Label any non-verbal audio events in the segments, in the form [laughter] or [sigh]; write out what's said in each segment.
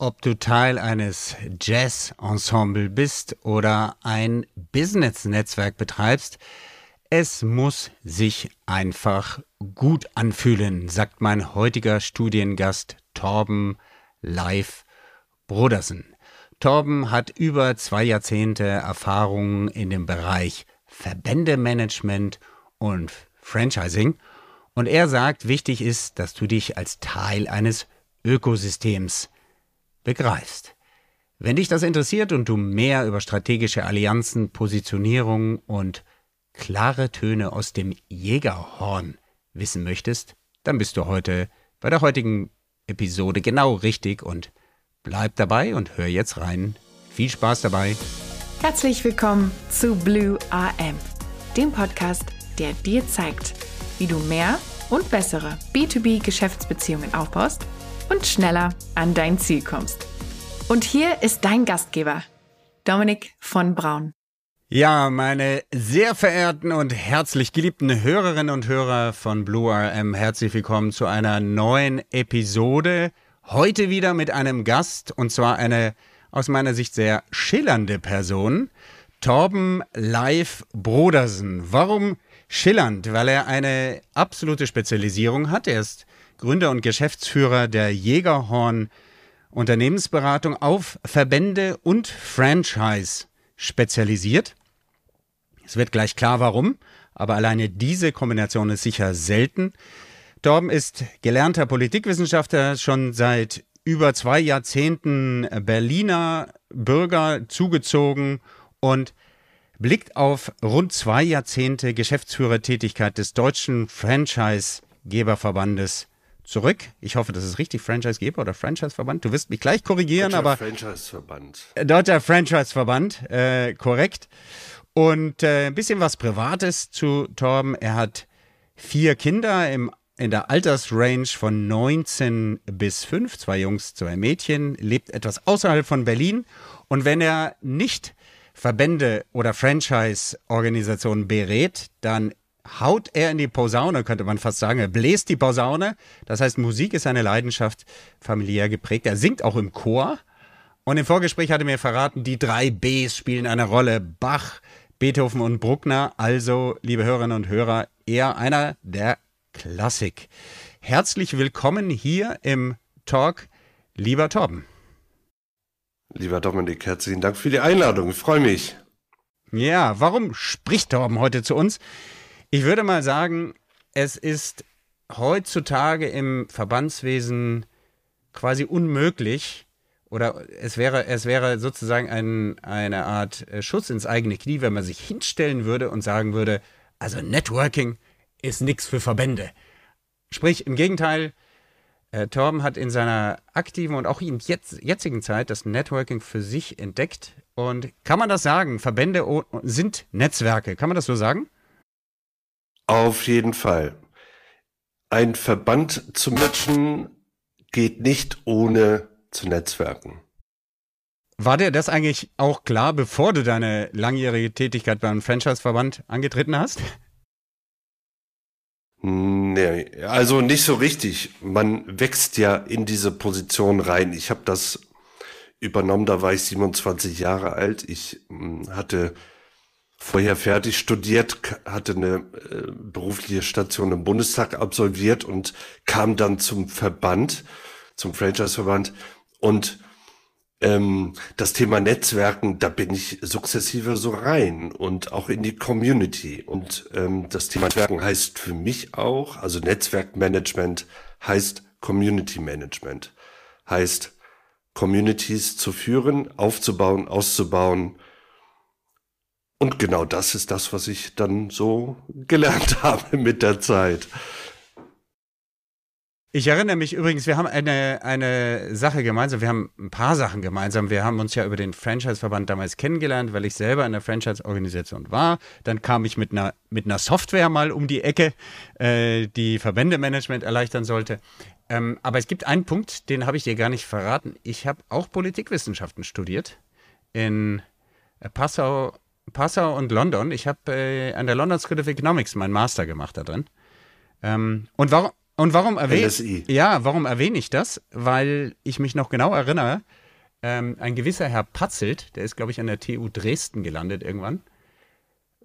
ob du Teil eines Jazz-Ensemble bist oder ein Business-Netzwerk betreibst, es muss sich einfach gut anfühlen, sagt mein heutiger Studiengast Torben Live Brodersen. Torben hat über zwei Jahrzehnte Erfahrung in dem Bereich Verbändemanagement und Franchising und er sagt, wichtig ist, dass du dich als Teil eines Ökosystems begreifst. Wenn dich das interessiert und du mehr über strategische Allianzen, Positionierung und klare Töne aus dem Jägerhorn wissen möchtest, dann bist du heute bei der heutigen Episode genau richtig und bleib dabei und hör jetzt rein. Viel Spaß dabei. Herzlich willkommen zu Blue AM, dem Podcast, der dir zeigt, wie du mehr und bessere B2B-Geschäftsbeziehungen aufbaust und schneller an dein Ziel kommst. Und hier ist dein Gastgeber, Dominik von Braun. Ja, meine sehr verehrten und herzlich geliebten Hörerinnen und Hörer von Blue RM, herzlich willkommen zu einer neuen Episode. Heute wieder mit einem Gast und zwar eine aus meiner Sicht sehr schillernde Person, Torben Live Brodersen. Warum schillernd? Weil er eine absolute Spezialisierung hat. Er ist Gründer und Geschäftsführer der Jägerhorn Unternehmensberatung auf Verbände und Franchise spezialisiert. Es wird gleich klar, warum, aber alleine diese Kombination ist sicher selten. Torben ist gelernter Politikwissenschaftler, schon seit über zwei Jahrzehnten Berliner Bürger zugezogen und blickt auf rund zwei Jahrzehnte Geschäftsführertätigkeit des Deutschen Franchise-Geberverbandes zurück. Ich hoffe, das ist richtig, Franchisegeber oder Franchiseverband. Du wirst mich gleich korrigieren, Deutscher aber. Franchiseverband. Deutscher Franchiseverband, äh, korrekt. Und äh, ein bisschen was Privates zu Torben. Er hat vier Kinder im, in der Altersrange von 19 bis 5, zwei Jungs, zwei Mädchen, lebt etwas außerhalb von Berlin. Und wenn er nicht Verbände oder Franchise-Organisationen berät, dann haut er in die Posaune, könnte man fast sagen. Er bläst die Posaune. Das heißt, Musik ist seine Leidenschaft, familiär geprägt. Er singt auch im Chor. Und im Vorgespräch hat er mir verraten, die drei Bs spielen eine Rolle. Bach, Beethoven und Bruckner. Also, liebe Hörerinnen und Hörer, eher einer der Klassik. Herzlich willkommen hier im Talk, lieber Torben. Lieber Dominik, herzlichen Dank für die Einladung. Ich freue mich. Ja, warum spricht Torben heute zu uns? Ich würde mal sagen, es ist heutzutage im Verbandswesen quasi unmöglich oder es wäre, es wäre sozusagen ein, eine Art äh, Schuss ins eigene Knie, wenn man sich hinstellen würde und sagen würde, also Networking ist nichts für Verbände. Sprich, im Gegenteil, äh, Torben hat in seiner aktiven und auch in jetzt, jetzigen Zeit das Networking für sich entdeckt. Und kann man das sagen? Verbände sind Netzwerke. Kann man das so sagen? Auf jeden Fall. Ein Verband zu matchen geht nicht ohne zu netzwerken. War dir das eigentlich auch klar, bevor du deine langjährige Tätigkeit beim Franchise-Verband angetreten hast? Nee, also nicht so richtig. Man wächst ja in diese Position rein. Ich habe das übernommen, da war ich 27 Jahre alt. Ich hm, hatte vorher fertig studiert, hatte eine äh, berufliche Station im Bundestag absolviert und kam dann zum Verband, zum Franchise-Verband und ähm, das Thema Netzwerken, da bin ich sukzessive so rein und auch in die Community. Und ähm, das Thema Netzwerken heißt für mich auch, also Netzwerkmanagement heißt Community Management, heißt Communities zu führen, aufzubauen, auszubauen, und genau das ist das, was ich dann so gelernt [laughs] habe mit der Zeit. Ich erinnere mich übrigens, wir haben eine, eine Sache gemeinsam, wir haben ein paar Sachen gemeinsam. Wir haben uns ja über den Franchise-Verband damals kennengelernt, weil ich selber in der Franchise-Organisation war. Dann kam ich mit einer, mit einer Software mal um die Ecke, äh, die Verbändemanagement erleichtern sollte. Ähm, aber es gibt einen Punkt, den habe ich dir gar nicht verraten. Ich habe auch Politikwissenschaften studiert in Passau Passau und London. Ich habe äh, an der London School of Economics meinen Master gemacht da drin. Ähm, und, warum, Und warum erwähne. Ja, warum erwähne ich das? Weil ich mich noch genau erinnere, ähm, ein gewisser Herr Patzelt, der ist, glaube ich, an der TU Dresden gelandet irgendwann,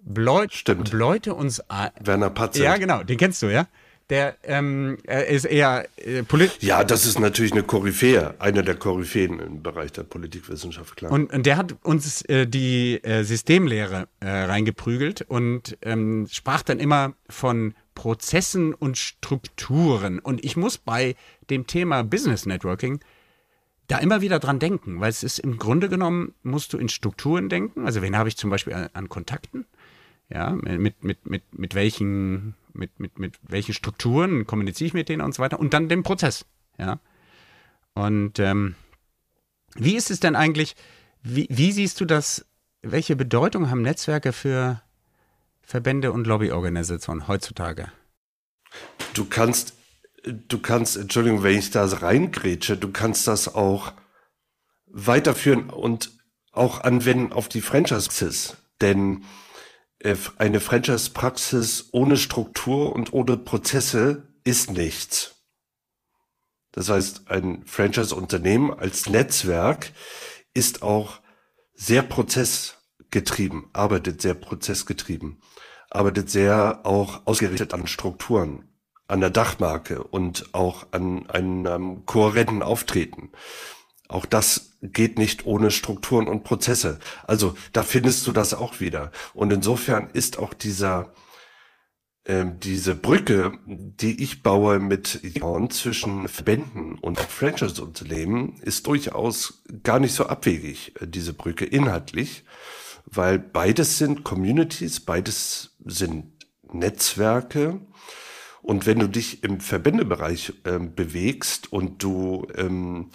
bläut, Stimmt. bläute uns ein. Werner Patzelt. Ja, genau, den kennst du, ja? Der ähm, er ist eher äh, polit Ja, das ist natürlich eine Koryphäe, einer der Koryphäen im Bereich der Politikwissenschaft, klar. Und, und der hat uns äh, die äh, Systemlehre äh, reingeprügelt und ähm, sprach dann immer von Prozessen und Strukturen. Und ich muss bei dem Thema Business Networking da immer wieder dran denken, weil es ist im Grunde genommen, musst du in Strukturen denken. Also wen habe ich zum Beispiel an, an Kontakten? Ja, mit, mit, mit, mit welchen, mit, mit, mit welchen Strukturen kommuniziere ich mit denen und so weiter. Und dann den Prozess. Ja. Und ähm, wie ist es denn eigentlich, wie, wie siehst du das, welche Bedeutung haben Netzwerke für Verbände und Lobbyorganisationen heutzutage? Du kannst, du kannst, Entschuldigung, wenn ich da reingrätsche, du kannst das auch weiterführen und auch anwenden auf die Franchise-Praxis. Denn eine Franchise-Praxis ohne Struktur und ohne Prozesse ist nichts. Das heißt, ein Franchise-Unternehmen als Netzwerk ist auch sehr prozessgetrieben, arbeitet sehr prozessgetrieben, arbeitet sehr auch ausgerichtet an Strukturen, an der Dachmarke und auch an einem kohärenten Auftreten. Auch das geht nicht ohne Strukturen und Prozesse. Also da findest du das auch wieder. Und insofern ist auch dieser ähm, diese Brücke, die ich baue mit Ion zwischen Verbänden und Franchise-Unternehmen, ist durchaus gar nicht so abwegig, äh, diese Brücke inhaltlich, weil beides sind Communities, beides sind Netzwerke. Und wenn du dich im Verbändebereich ähm, bewegst und du ähm,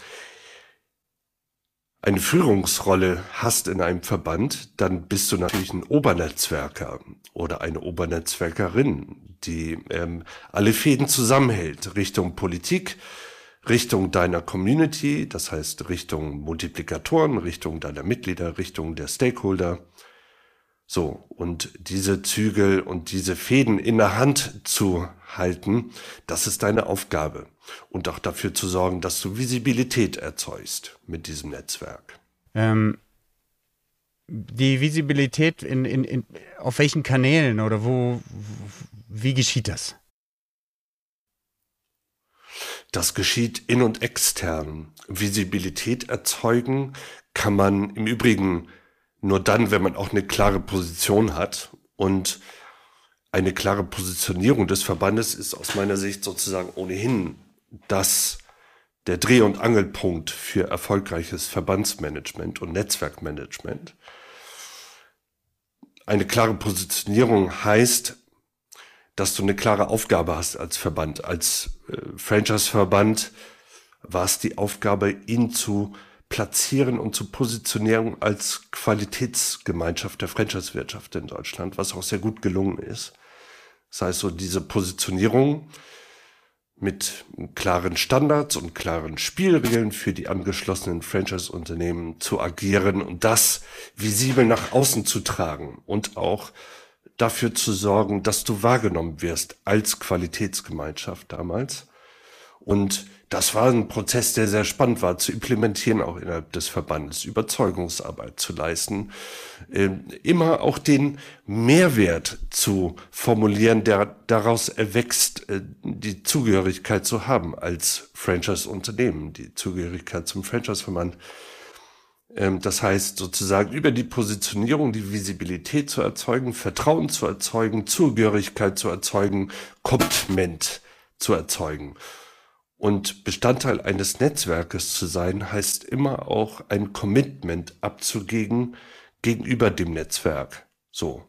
eine Führungsrolle hast in einem Verband, dann bist du natürlich ein Obernetzwerker oder eine Obernetzwerkerin, die ähm, alle Fäden zusammenhält, Richtung Politik, Richtung deiner Community, das heißt Richtung Multiplikatoren, Richtung deiner Mitglieder, Richtung der Stakeholder. So, und diese Zügel und diese Fäden in der Hand zu halten, das ist deine Aufgabe. Und auch dafür zu sorgen, dass du Visibilität erzeugst mit diesem Netzwerk. Ähm, die Visibilität in, in, in, auf welchen Kanälen oder wo, wie geschieht das? Das geschieht in- und extern. Visibilität erzeugen kann man im Übrigen nur dann, wenn man auch eine klare Position hat. Und eine klare Positionierung des Verbandes ist aus meiner Sicht sozusagen ohnehin das der Dreh- und Angelpunkt für erfolgreiches Verbandsmanagement und Netzwerkmanagement. Eine klare Positionierung heißt, dass du eine klare Aufgabe hast als Verband. Als äh, Franchise-Verband war es die Aufgabe, ihn zu platzieren und zu positionieren als Qualitätsgemeinschaft der Franchise-Wirtschaft in Deutschland, was auch sehr gut gelungen ist. Das heißt, so diese Positionierung mit klaren Standards und klaren Spielregeln für die angeschlossenen Franchise-Unternehmen zu agieren und das visibel nach außen zu tragen und auch dafür zu sorgen, dass du wahrgenommen wirst als Qualitätsgemeinschaft damals. Und das war ein Prozess, der sehr spannend war, zu implementieren auch innerhalb des Verbandes, Überzeugungsarbeit zu leisten, äh, immer auch den Mehrwert zu formulieren, der daraus erwächst, äh, die Zugehörigkeit zu haben als Franchise-Unternehmen, die Zugehörigkeit zum Franchise-Verband. Ähm, das heißt sozusagen über die Positionierung die Visibilität zu erzeugen, Vertrauen zu erzeugen, Zugehörigkeit zu erzeugen, Commitment zu erzeugen. Und Bestandteil eines Netzwerkes zu sein, heißt immer auch ein Commitment abzugeben gegenüber dem Netzwerk. So.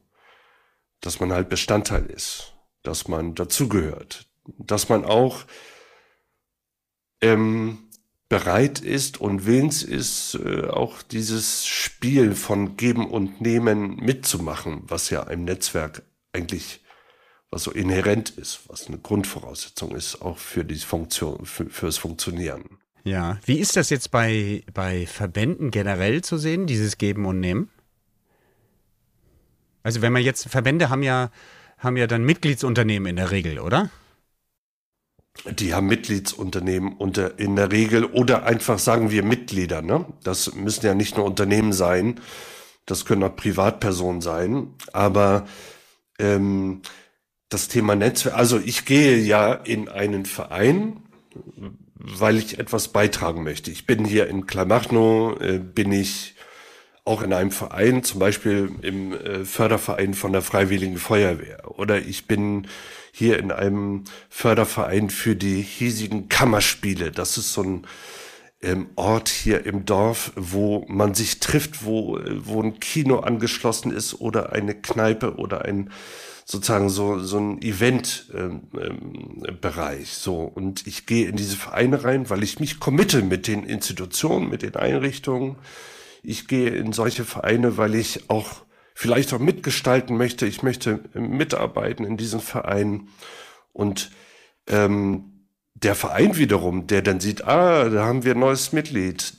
Dass man halt Bestandteil ist, dass man dazugehört, dass man auch ähm, bereit ist und willens ist, äh, auch dieses Spiel von Geben und Nehmen mitzumachen, was ja ein Netzwerk eigentlich was so inhärent ist, was eine Grundvoraussetzung ist, auch für die Funktion, für, fürs Funktionieren. Ja, wie ist das jetzt bei, bei Verbänden generell zu sehen, dieses Geben und Nehmen? Also wenn man jetzt, Verbände haben ja, haben ja dann Mitgliedsunternehmen in der Regel, oder? die haben Mitgliedsunternehmen unter, in der Regel oder einfach sagen wir Mitglieder. Ne? Das müssen ja nicht nur Unternehmen sein, das können auch Privatpersonen sein. Aber ähm, das Thema Netzwerk, also ich gehe ja in einen Verein, weil ich etwas beitragen möchte. Ich bin hier in Kleinmachnow, äh, bin ich auch in einem Verein, zum Beispiel im äh, Förderverein von der Freiwilligen Feuerwehr. Oder ich bin hier in einem Förderverein für die hiesigen Kammerspiele. Das ist so ein ähm, Ort hier im Dorf, wo man sich trifft, wo, wo ein Kino angeschlossen ist oder eine Kneipe oder ein sozusagen so, so ein Event-Bereich. Ähm, so. Und ich gehe in diese Vereine rein, weil ich mich committe mit den Institutionen, mit den Einrichtungen. Ich gehe in solche Vereine, weil ich auch vielleicht auch mitgestalten möchte. Ich möchte mitarbeiten in diesen Vereinen. Und ähm, der Verein wiederum, der dann sieht, ah, da haben wir ein neues Mitglied,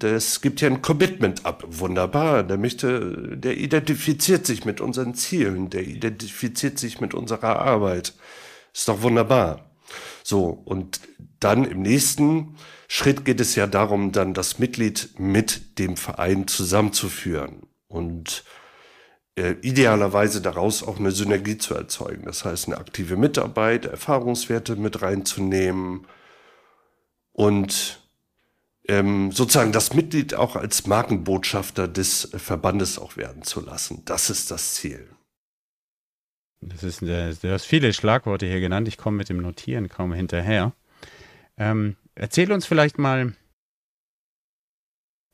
das gibt ja ein Commitment ab. Wunderbar, der möchte, der identifiziert sich mit unseren Zielen, der identifiziert sich mit unserer Arbeit. Ist doch wunderbar. So, und dann im nächsten Schritt geht es ja darum, dann das Mitglied mit dem Verein zusammenzuführen. Und idealerweise daraus auch eine Synergie zu erzeugen. Das heißt, eine aktive Mitarbeit, Erfahrungswerte mit reinzunehmen und ähm, sozusagen das Mitglied auch als Markenbotschafter des Verbandes auch werden zu lassen. Das ist das Ziel. Das ist, äh, du hast viele Schlagworte hier genannt. Ich komme mit dem Notieren kaum hinterher. Ähm, erzähl uns vielleicht mal,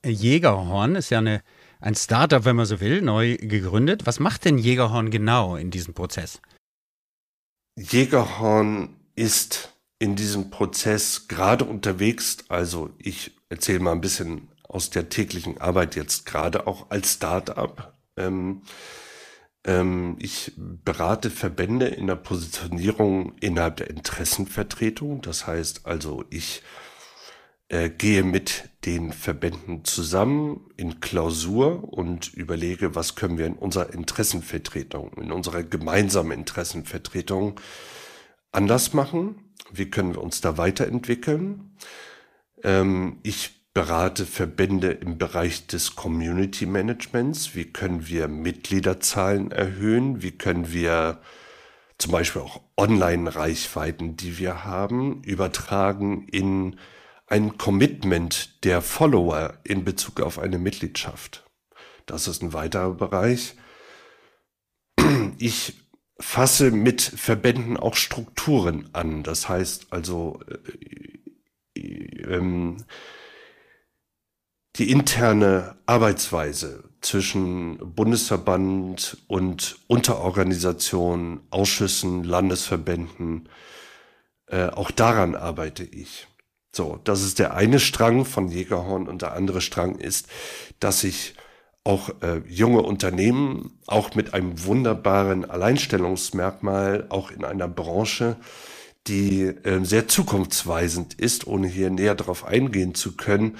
Jägerhorn ist ja eine ein Startup, wenn man so will, neu gegründet. Was macht denn Jägerhorn genau in diesem Prozess? Jägerhorn ist in diesem Prozess gerade unterwegs. Also ich erzähle mal ein bisschen aus der täglichen Arbeit jetzt gerade auch als Startup. Ähm, ähm, ich berate Verbände in der Positionierung innerhalb der Interessenvertretung. Das heißt also, ich äh, gehe mit den Verbänden zusammen in Klausur und überlege, was können wir in unserer Interessenvertretung, in unserer gemeinsamen Interessenvertretung anders machen? Wie können wir uns da weiterentwickeln? Ähm, ich berate Verbände im Bereich des Community Managements. Wie können wir Mitgliederzahlen erhöhen? Wie können wir zum Beispiel auch Online-Reichweiten, die wir haben, übertragen in ein Commitment der Follower in Bezug auf eine Mitgliedschaft. Das ist ein weiterer Bereich. Ich fasse mit Verbänden auch Strukturen an. Das heißt also äh, äh, die interne Arbeitsweise zwischen Bundesverband und Unterorganisationen, Ausschüssen, Landesverbänden, äh, auch daran arbeite ich. So, das ist der eine Strang von Jägerhorn und der andere Strang ist, dass sich auch äh, junge Unternehmen, auch mit einem wunderbaren Alleinstellungsmerkmal, auch in einer Branche, die äh, sehr zukunftsweisend ist, ohne hier näher darauf eingehen zu können,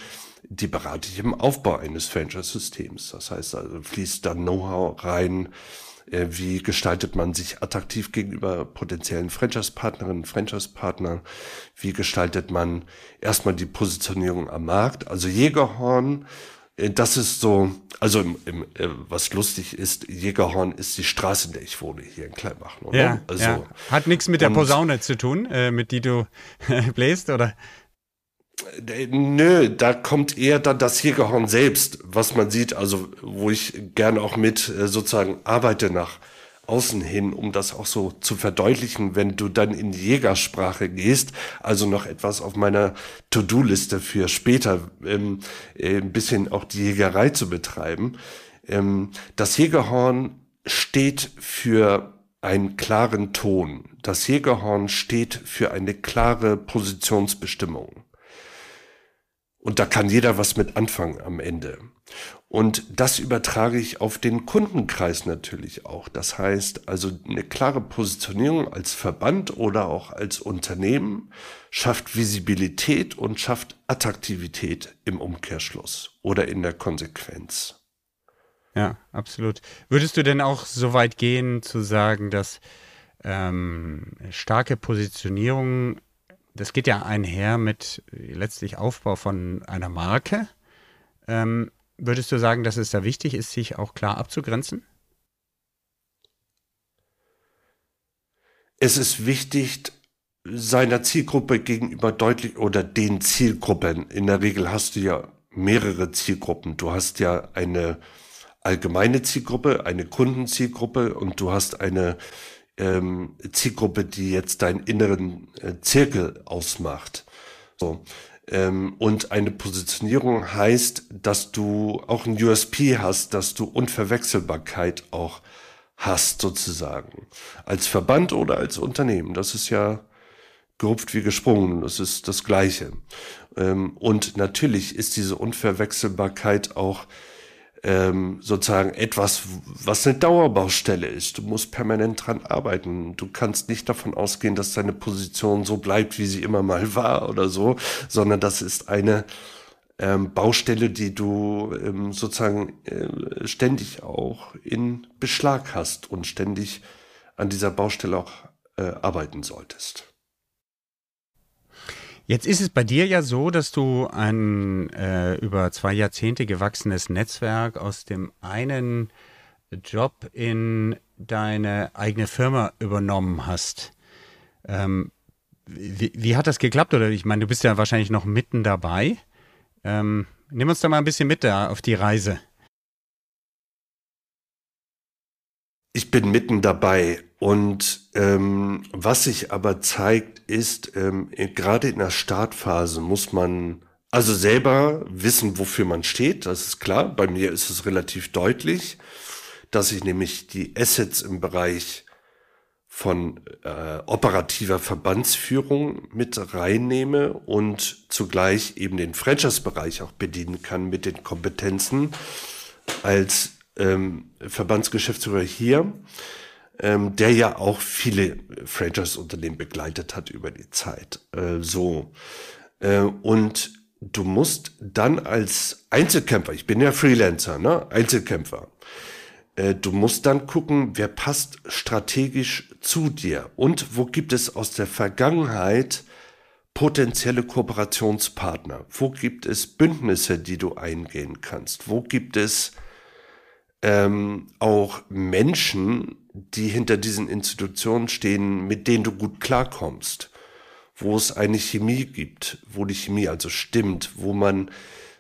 die berate ich im Aufbau eines Franchise-Systems. Das heißt also, fließt da Know-how rein, äh, wie gestaltet man sich attraktiv gegenüber potenziellen Franchise-Partnerinnen, Franchise-Partnern? Wie gestaltet man erstmal die Positionierung am Markt? Also Jägerhorn, äh, das ist so, also im, im, äh, was lustig ist, Jägerhorn ist die Straße, in der ich wohne, hier in Kleinbach. Oder? Ja, also, ja. Hat nichts mit der Posaune zu tun, mit die du [laughs] bläst, oder? Nö, da kommt eher dann das Jägerhorn selbst, was man sieht, also wo ich gerne auch mit äh, sozusagen arbeite nach außen hin, um das auch so zu verdeutlichen, wenn du dann in die Jägersprache gehst, also noch etwas auf meiner To-Do-Liste für später, ähm, äh, ein bisschen auch die Jägerei zu betreiben. Ähm, das Jägerhorn steht für einen klaren Ton. Das Jägerhorn steht für eine klare Positionsbestimmung. Und da kann jeder was mit anfangen am Ende. Und das übertrage ich auf den Kundenkreis natürlich auch. Das heißt also eine klare Positionierung als Verband oder auch als Unternehmen schafft Visibilität und schafft Attraktivität im Umkehrschluss oder in der Konsequenz. Ja, absolut. Würdest du denn auch so weit gehen zu sagen, dass ähm, starke Positionierung das geht ja einher mit letztlich Aufbau von einer Marke. Ähm, würdest du sagen, dass es da wichtig ist, sich auch klar abzugrenzen? Es ist wichtig, seiner Zielgruppe gegenüber deutlich oder den Zielgruppen. In der Regel hast du ja mehrere Zielgruppen. Du hast ja eine allgemeine Zielgruppe, eine Kundenzielgruppe und du hast eine ähm, Zielgruppe, die jetzt deinen inneren äh, Zirkel ausmacht. So. Ähm, und eine Positionierung heißt, dass du auch ein USP hast, dass du Unverwechselbarkeit auch hast, sozusagen. Als Verband oder als Unternehmen. Das ist ja gehupft wie gesprungen. Das ist das Gleiche. Ähm, und natürlich ist diese Unverwechselbarkeit auch ähm, sozusagen etwas, was eine Dauerbaustelle ist. Du musst permanent dran arbeiten. Du kannst nicht davon ausgehen, dass deine Position so bleibt, wie sie immer mal war oder so, sondern das ist eine ähm, Baustelle, die du ähm, sozusagen äh, ständig auch in Beschlag hast und ständig an dieser Baustelle auch äh, arbeiten solltest. Jetzt ist es bei dir ja so, dass du ein äh, über zwei Jahrzehnte gewachsenes Netzwerk aus dem einen Job in deine eigene Firma übernommen hast. Ähm, wie, wie, hat das geklappt? Oder ich meine, du bist ja wahrscheinlich noch mitten dabei. Ähm, nimm uns da mal ein bisschen mit da auf die Reise. Ich bin mitten dabei. Und ähm, was sich aber zeigt, ist, ähm, gerade in der Startphase muss man also selber wissen, wofür man steht. Das ist klar. Bei mir ist es relativ deutlich, dass ich nämlich die Assets im Bereich von äh, operativer Verbandsführung mit reinnehme und zugleich eben den Franchise-Bereich auch bedienen kann mit den Kompetenzen als ähm, Verbandsgeschäftsführer hier ähm, der ja auch viele Franchise-Unternehmen begleitet hat über die Zeit. Äh, so. Äh, und du musst dann als Einzelkämpfer, ich bin ja Freelancer, ne? Einzelkämpfer, äh, du musst dann gucken, wer passt strategisch zu dir und wo gibt es aus der Vergangenheit potenzielle Kooperationspartner? Wo gibt es Bündnisse, die du eingehen kannst? Wo gibt es ähm, auch Menschen, die hinter diesen Institutionen stehen, mit denen du gut klarkommst, wo es eine Chemie gibt, wo die Chemie also stimmt, wo man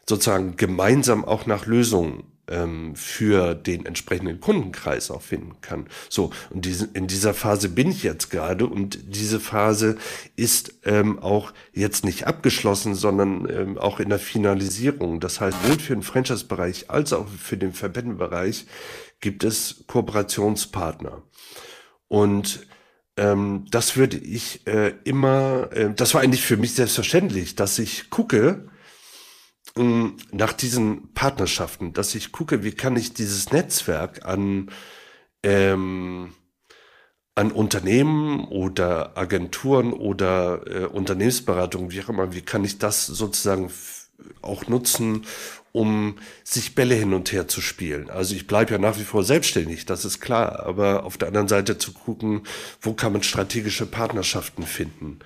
sozusagen gemeinsam auch nach Lösungen ähm, für den entsprechenden Kundenkreis auch finden kann. So, und diese, in dieser Phase bin ich jetzt gerade und diese Phase ist ähm, auch jetzt nicht abgeschlossen, sondern ähm, auch in der Finalisierung. Das heißt, sowohl für den Franchise-Bereich als auch für den Verbändenbereich gibt es Kooperationspartner. Und ähm, das würde ich äh, immer, äh, das war eigentlich für mich selbstverständlich, dass ich gucke, ähm, nach diesen Partnerschaften, dass ich gucke, wie kann ich dieses Netzwerk an, ähm, an Unternehmen oder Agenturen oder äh, Unternehmensberatungen, wie auch immer, wie kann ich das sozusagen auch nutzen, um sich Bälle hin und her zu spielen. Also ich bleibe ja nach wie vor selbstständig, das ist klar, aber auf der anderen Seite zu gucken, wo kann man strategische Partnerschaften finden.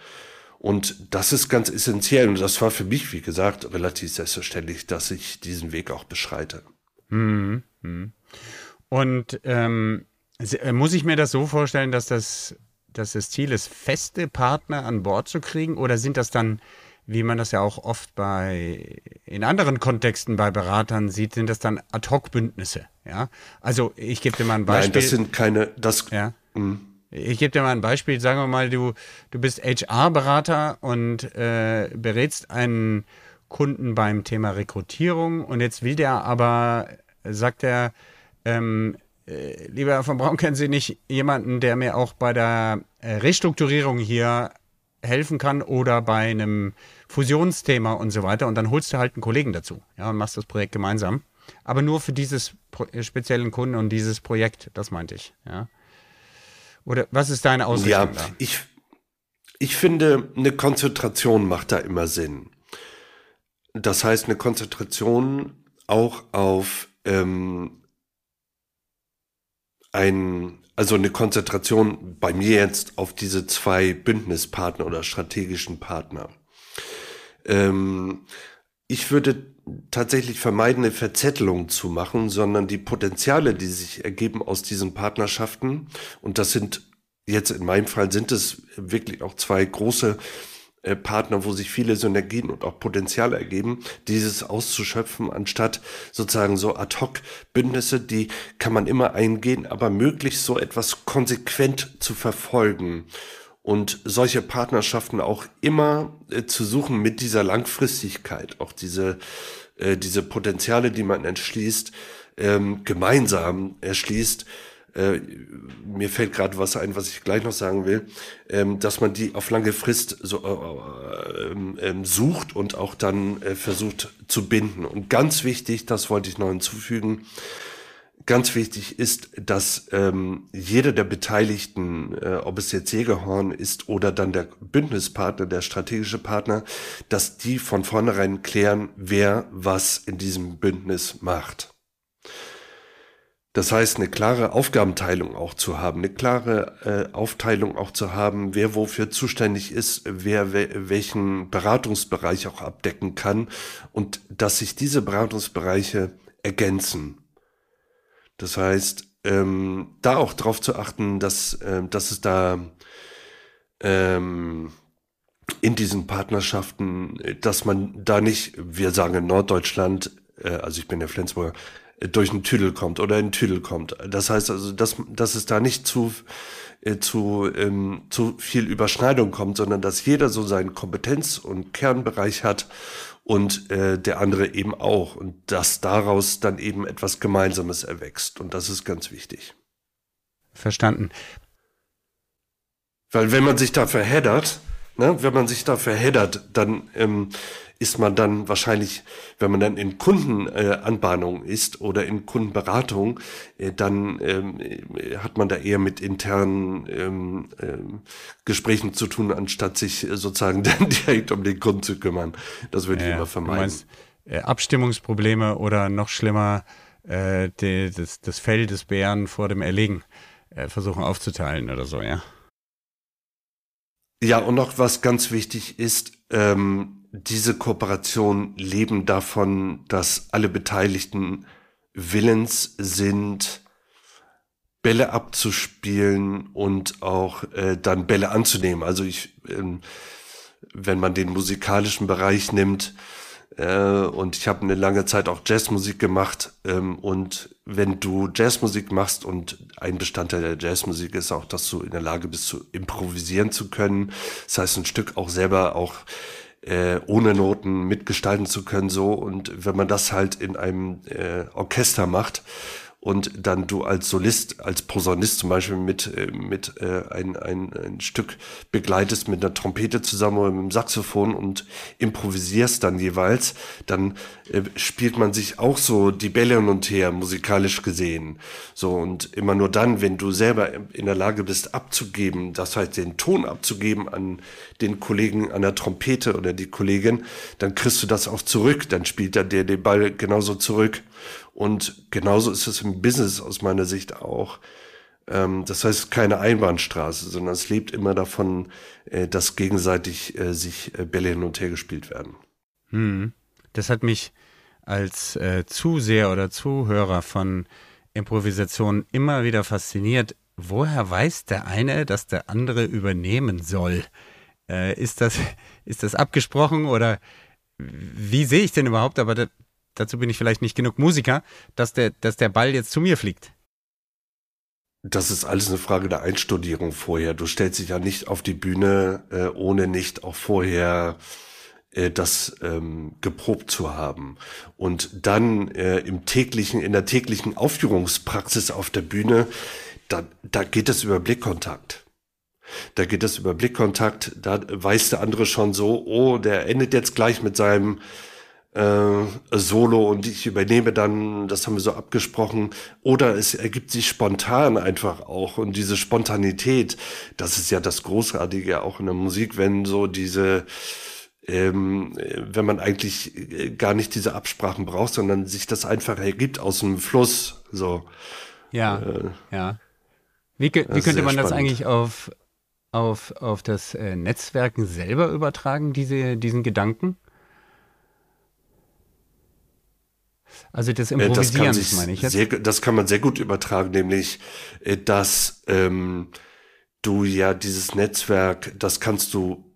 Und das ist ganz essentiell. Und das war für mich, wie gesagt, relativ selbstverständlich, dass ich diesen Weg auch beschreite. Mhm. mhm. Und ähm, äh, muss ich mir das so vorstellen, dass das, dass das Ziel ist, feste Partner an Bord zu kriegen? Oder sind das dann, wie man das ja auch oft bei in anderen Kontexten bei Beratern sieht, sind das dann Ad-Hoc-Bündnisse? Ja, also ich gebe dir mal ein Beispiel. Nein, das sind keine. Das. Ja. Mh. Ich gebe dir mal ein Beispiel. Sagen wir mal, du, du bist HR-Berater und äh, berätst einen Kunden beim Thema Rekrutierung und jetzt will der aber, sagt er, ähm, äh, lieber Herr von Braun, kennen Sie nicht jemanden, der mir auch bei der äh, Restrukturierung hier helfen kann oder bei einem Fusionsthema und so weiter. Und dann holst du halt einen Kollegen dazu ja, und machst das Projekt gemeinsam. Aber nur für dieses speziellen Kunden und dieses Projekt, das meinte ich. Ja. Oder was ist deine Ausrichtung? Ja, da? ich, ich finde, eine Konzentration macht da immer Sinn. Das heißt, eine Konzentration auch auf ähm, ein, also eine Konzentration bei mir jetzt auf diese zwei Bündnispartner oder strategischen Partner. Ähm, ich würde tatsächlich vermeiden, eine Verzettelung zu machen, sondern die Potenziale, die sich ergeben aus diesen Partnerschaften, und das sind jetzt in meinem Fall sind es wirklich auch zwei große äh, Partner, wo sich viele Synergien und auch Potenziale ergeben, dieses auszuschöpfen, anstatt sozusagen so ad hoc Bündnisse, die kann man immer eingehen, aber möglichst so etwas konsequent zu verfolgen. Und solche Partnerschaften auch immer äh, zu suchen mit dieser Langfristigkeit, auch diese, äh, diese Potenziale, die man entschließt, ähm, gemeinsam erschließt, äh, mir fällt gerade was ein, was ich gleich noch sagen will, ähm, dass man die auf lange Frist so äh, ähm, ähm, sucht und auch dann äh, versucht zu binden. Und ganz wichtig, das wollte ich noch hinzufügen, ganz wichtig ist, dass ähm, jeder der Beteiligten, äh, ob es jetzt Jägerhorn ist oder dann der Bündnispartner, der strategische Partner, dass die von vornherein klären, wer was in diesem Bündnis macht. Das heißt, eine klare Aufgabenteilung auch zu haben, eine klare äh, Aufteilung auch zu haben, wer wofür zuständig ist, wer we welchen Beratungsbereich auch abdecken kann und dass sich diese Beratungsbereiche ergänzen. Das heißt, ähm, da auch darauf zu achten, dass, äh, dass es da ähm, in diesen Partnerschaften, dass man da nicht, wir sagen in Norddeutschland, äh, also ich bin der Flensburger, durch einen Tüdel kommt oder in Tüdel kommt. Das heißt also, dass, dass es da nicht zu, äh, zu, ähm, zu viel Überschneidung kommt, sondern dass jeder so seinen Kompetenz- und Kernbereich hat und äh, der andere eben auch. Und dass daraus dann eben etwas Gemeinsames erwächst. Und das ist ganz wichtig. Verstanden. Weil wenn man sich da verheddert, ne, wenn man sich da verheddert, dann ähm, ist man dann wahrscheinlich, wenn man dann in Kundenanbahnung äh, ist oder in Kundenberatung, äh, dann ähm, äh, hat man da eher mit internen ähm, ähm, Gesprächen zu tun, anstatt sich äh, sozusagen [laughs] dann direkt um den Kunden zu kümmern. Das würde ich immer vermeiden. Du meinst, äh, Abstimmungsprobleme oder noch schlimmer äh, die, das, das Fell des Bären vor dem Erlegen versuchen aufzuteilen oder so, ja. Ja, und noch was ganz wichtig ist, ähm, diese Kooperationen leben davon, dass alle Beteiligten willens sind, Bälle abzuspielen und auch äh, dann Bälle anzunehmen. Also ich, ähm, wenn man den musikalischen Bereich nimmt, äh, und ich habe eine lange Zeit auch Jazzmusik gemacht, ähm, und wenn du Jazzmusik machst und ein Bestandteil der Jazzmusik ist auch, dass du in der Lage bist zu improvisieren zu können, das heißt ein Stück auch selber auch äh, ohne Noten mitgestalten zu können so. Und wenn man das halt in einem äh, Orchester macht und dann du als Solist, als Posaunist zum Beispiel mit, äh, mit äh, ein, ein, ein Stück begleitest mit einer Trompete zusammen oder mit einem Saxophon und improvisierst dann jeweils, dann äh, spielt man sich auch so die Bälle hin und her, musikalisch gesehen. So, und immer nur dann, wenn du selber in der Lage bist abzugeben, das heißt den Ton abzugeben an den Kollegen an der Trompete oder die Kollegin, dann kriegst du das auch zurück, dann spielt er dir den Ball genauso zurück. Und genauso ist es im Business aus meiner Sicht auch. Ähm, das heißt, keine Einbahnstraße, sondern es lebt immer davon, äh, dass gegenseitig äh, sich äh, Bälle hin und her gespielt werden. Hm. Das hat mich als Zuseher oder Zuhörer von Improvisation immer wieder fasziniert. Woher weiß der eine, dass der andere übernehmen soll? Ist, das, [laughs] ist das abgesprochen oder wie sehe ich denn überhaupt? Aber dazu bin ich vielleicht nicht genug Musiker, dass der, dass der Ball jetzt zu mir fliegt. Das ist alles eine Frage der Einstudierung vorher. Du stellst dich ja nicht auf die Bühne, äh, ohne nicht auch vorher äh, das ähm, geprobt zu haben. Und dann äh, im täglichen, in der täglichen Aufführungspraxis auf der Bühne, da, da geht es über Blickkontakt. Da geht es über Blickkontakt, da weiß der andere schon so, oh, der endet jetzt gleich mit seinem äh, Solo und ich übernehme dann, das haben wir so abgesprochen, oder es ergibt sich spontan einfach auch und diese Spontanität, das ist ja das Großartige auch in der Musik, wenn so diese ähm, wenn man eigentlich äh, gar nicht diese Absprachen braucht, sondern sich das einfach ergibt aus dem Fluss, so. Ja, äh, ja. Wie, wie könnte man das eigentlich auf, auf, auf das äh, Netzwerken selber übertragen, diese, diesen Gedanken? Also das äh, Improvisieren, das meine ich jetzt. Sehr, das kann man sehr gut übertragen, nämlich, äh, dass ähm, du ja dieses Netzwerk, das kannst du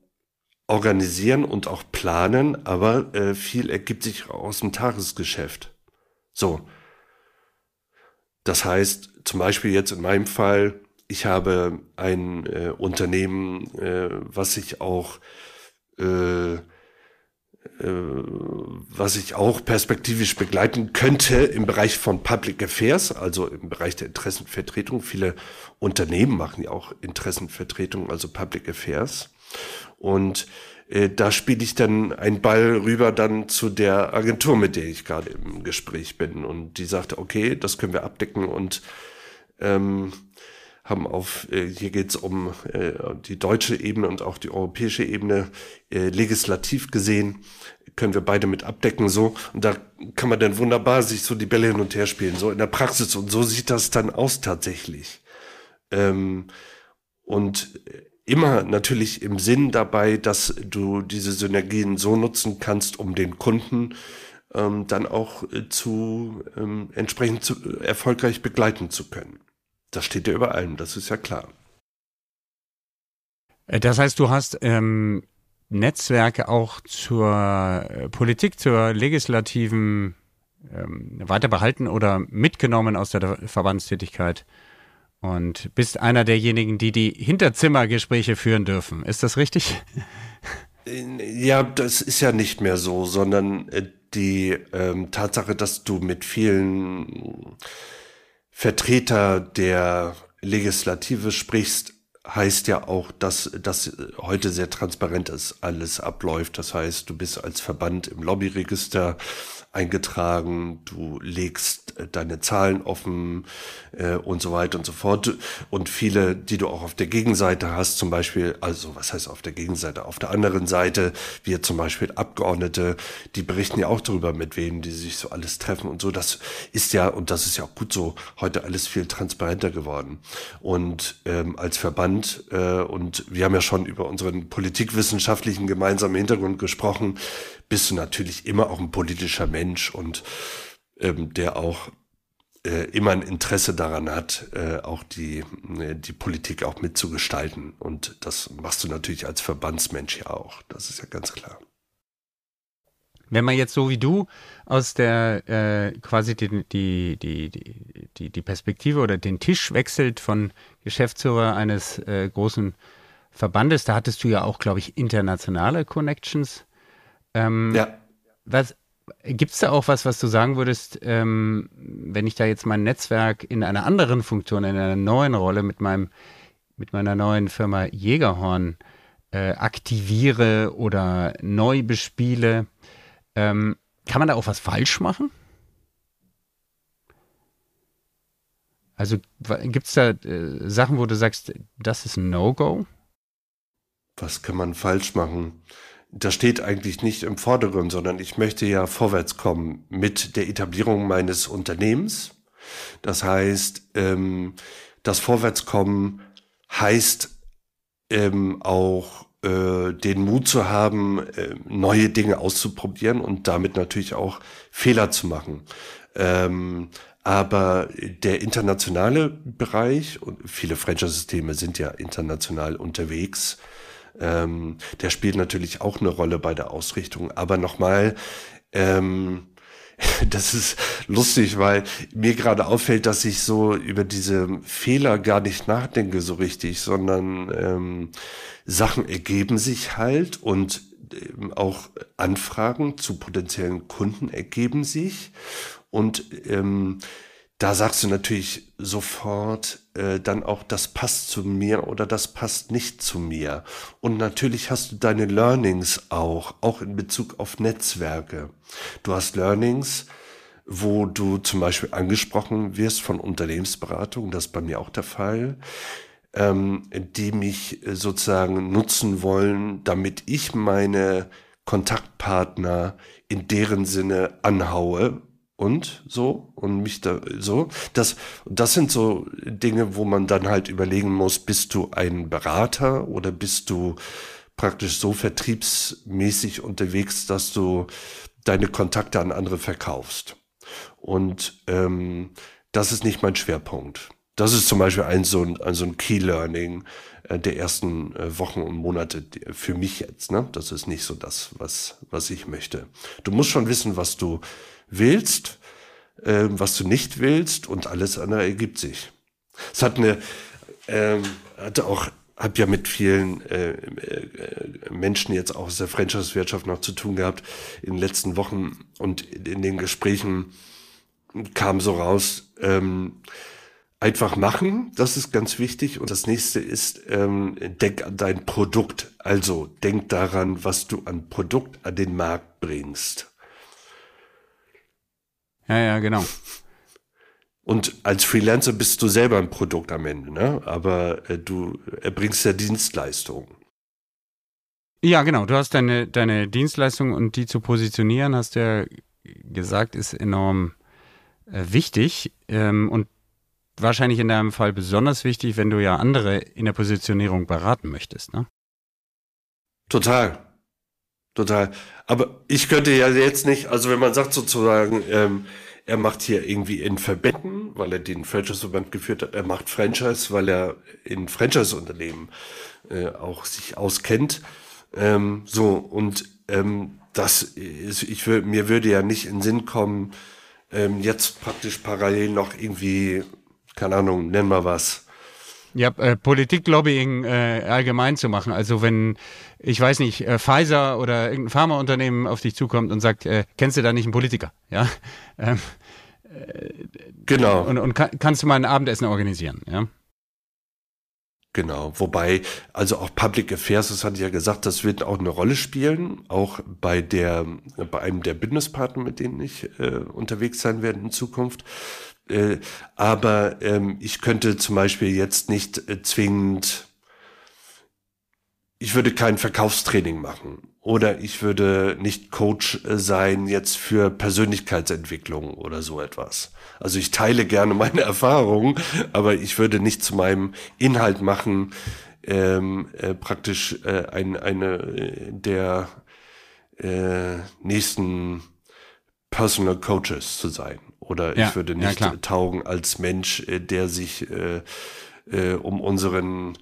organisieren und auch planen, aber äh, viel ergibt sich aus dem Tagesgeschäft. So. Das heißt, zum Beispiel jetzt in meinem Fall, ich habe ein äh, Unternehmen, äh, was ich auch äh, was ich auch perspektivisch begleiten könnte im Bereich von Public Affairs, also im Bereich der Interessenvertretung. Viele Unternehmen machen ja auch Interessenvertretung, also Public Affairs. Und äh, da spiele ich dann einen Ball rüber dann zu der Agentur, mit der ich gerade im Gespräch bin. Und die sagte, okay, das können wir abdecken und ähm, haben auf, äh, hier geht's um äh, die deutsche Ebene und auch die europäische Ebene äh, legislativ gesehen, können wir beide mit abdecken so und da kann man dann wunderbar sich so die Bälle hin und her spielen, so in der Praxis und so sieht das dann aus tatsächlich. Ähm, und immer natürlich im Sinn dabei, dass du diese Synergien so nutzen kannst, um den Kunden ähm, dann auch äh, zu ähm, entsprechend zu, äh, erfolgreich begleiten zu können. Das steht ja über allem, das ist ja klar. Äh, das heißt, du hast ähm, Netzwerke auch zur äh, Politik, zur legislativen ähm, weiter behalten oder mitgenommen aus der Verbandstätigkeit und bist einer derjenigen, die die Hinterzimmergespräche führen dürfen. Ist das richtig? Äh, ja, das ist ja nicht mehr so, sondern die ähm, Tatsache, dass du mit vielen Vertreter der Legislative sprichst, heißt ja auch, dass das heute sehr transparent ist, alles abläuft. Das heißt, du bist als Verband im Lobbyregister eingetragen, du legst deine Zahlen offen äh, und so weiter und so fort. Und viele, die du auch auf der Gegenseite hast, zum Beispiel, also was heißt auf der Gegenseite? Auf der anderen Seite, wir zum Beispiel Abgeordnete, die berichten ja auch darüber, mit wem die sich so alles treffen und so. Das ist ja, und das ist ja auch gut so, heute alles viel transparenter geworden. Und ähm, als Verband, äh, und wir haben ja schon über unseren politikwissenschaftlichen gemeinsamen Hintergrund gesprochen, bist du natürlich immer auch ein politischer Mensch und ähm, der auch äh, immer ein Interesse daran hat, äh, auch die, äh, die Politik auch mitzugestalten. Und das machst du natürlich als Verbandsmensch ja auch. Das ist ja ganz klar. Wenn man jetzt so wie du aus der äh, quasi die, die, die, die, die Perspektive oder den Tisch wechselt von Geschäftsführer eines äh, großen Verbandes, da hattest du ja auch, glaube ich, internationale Connections. Ähm, ja. Was, Gibt es da auch was, was du sagen würdest, ähm, wenn ich da jetzt mein Netzwerk in einer anderen Funktion, in einer neuen Rolle mit meinem, mit meiner neuen Firma Jägerhorn äh, aktiviere oder neu bespiele, ähm, kann man da auch was falsch machen? Also gibt es da äh, Sachen, wo du sagst, das ist ein No-Go? Was kann man falsch machen? Das steht eigentlich nicht im Vordergrund, sondern ich möchte ja vorwärts kommen mit der Etablierung meines Unternehmens. Das heißt, ähm, das Vorwärtskommen heißt ähm, auch äh, den Mut zu haben, äh, neue Dinge auszuprobieren und damit natürlich auch Fehler zu machen. Ähm, aber der internationale Bereich und viele Franchise-Systeme sind ja international unterwegs, ähm, der spielt natürlich auch eine Rolle bei der Ausrichtung. Aber nochmal, ähm, [laughs] das ist lustig, weil mir gerade auffällt, dass ich so über diese Fehler gar nicht nachdenke so richtig, sondern ähm, Sachen ergeben sich halt und ähm, auch Anfragen zu potenziellen Kunden ergeben sich und ähm, da sagst du natürlich sofort äh, dann auch, das passt zu mir oder das passt nicht zu mir. Und natürlich hast du deine Learnings auch, auch in Bezug auf Netzwerke. Du hast Learnings, wo du zum Beispiel angesprochen wirst von Unternehmensberatung, das ist bei mir auch der Fall, ähm, die mich sozusagen nutzen wollen, damit ich meine Kontaktpartner in deren Sinne anhaue, und so und mich da so. Das, das sind so Dinge, wo man dann halt überlegen muss, bist du ein Berater oder bist du praktisch so vertriebsmäßig unterwegs, dass du deine Kontakte an andere verkaufst. Und ähm, das ist nicht mein Schwerpunkt. Das ist zum Beispiel ein so ein, ein, so ein Key Learning äh, der ersten äh, Wochen und Monate für mich jetzt. Ne? Das ist nicht so das, was, was ich möchte. Du musst schon wissen, was du willst, äh, was du nicht willst und alles andere ergibt sich. Es hat eine, ähm, hatte auch, hab ja mit vielen äh, äh, Menschen jetzt auch aus der Franchise-Wirtschaft noch zu tun gehabt in den letzten Wochen und in den Gesprächen kam so raus, ähm, einfach machen, das ist ganz wichtig. Und das nächste ist, ähm, denk an dein Produkt. Also denk daran, was du an Produkt an den Markt bringst. Ja, ja, genau. Und als Freelancer bist du selber ein Produkt am Ende, ne? Aber äh, du erbringst ja Dienstleistungen. Ja, genau. Du hast deine, deine Dienstleistung und die zu positionieren, hast du ja gesagt, ist enorm äh, wichtig. Ähm, und wahrscheinlich in deinem Fall besonders wichtig, wenn du ja andere in der Positionierung beraten möchtest, ne? Total. Total. Aber ich könnte ja jetzt nicht, also wenn man sagt sozusagen, ähm, er macht hier irgendwie in Verbänden, weil er den Franchise-Verband geführt hat, er macht Franchise, weil er in Franchise-Unternehmen äh, auch sich auskennt. Ähm, so, und ähm, das ist, ich würde, mir würde ja nicht in Sinn kommen, ähm, jetzt praktisch parallel noch irgendwie, keine Ahnung, nenn mal was, ja, äh, Politiklobbying äh, allgemein zu machen. Also wenn, ich weiß nicht, äh, Pfizer oder irgendein Pharmaunternehmen auf dich zukommt und sagt, äh, kennst du da nicht einen Politiker? Ja. [laughs] Ähm, äh, genau. Und, und kann, kannst du mal ein Abendessen organisieren, ja? Genau, wobei, also auch Public Affairs, das hatte ich ja gesagt, das wird auch eine Rolle spielen, auch bei der, bei einem der Bündnispartner, mit denen ich äh, unterwegs sein werde in Zukunft. Äh, aber ähm, ich könnte zum Beispiel jetzt nicht äh, zwingend, ich würde kein Verkaufstraining machen oder ich würde nicht Coach äh, sein jetzt für Persönlichkeitsentwicklung oder so etwas. Also ich teile gerne [laughs] meine Erfahrungen, aber ich würde nicht zu meinem Inhalt machen, ähm, äh, praktisch äh, ein, eine der äh, nächsten Personal Coaches zu sein. Oder ja, ich würde nicht ja, taugen als Mensch, äh, der sich äh, äh, um unseren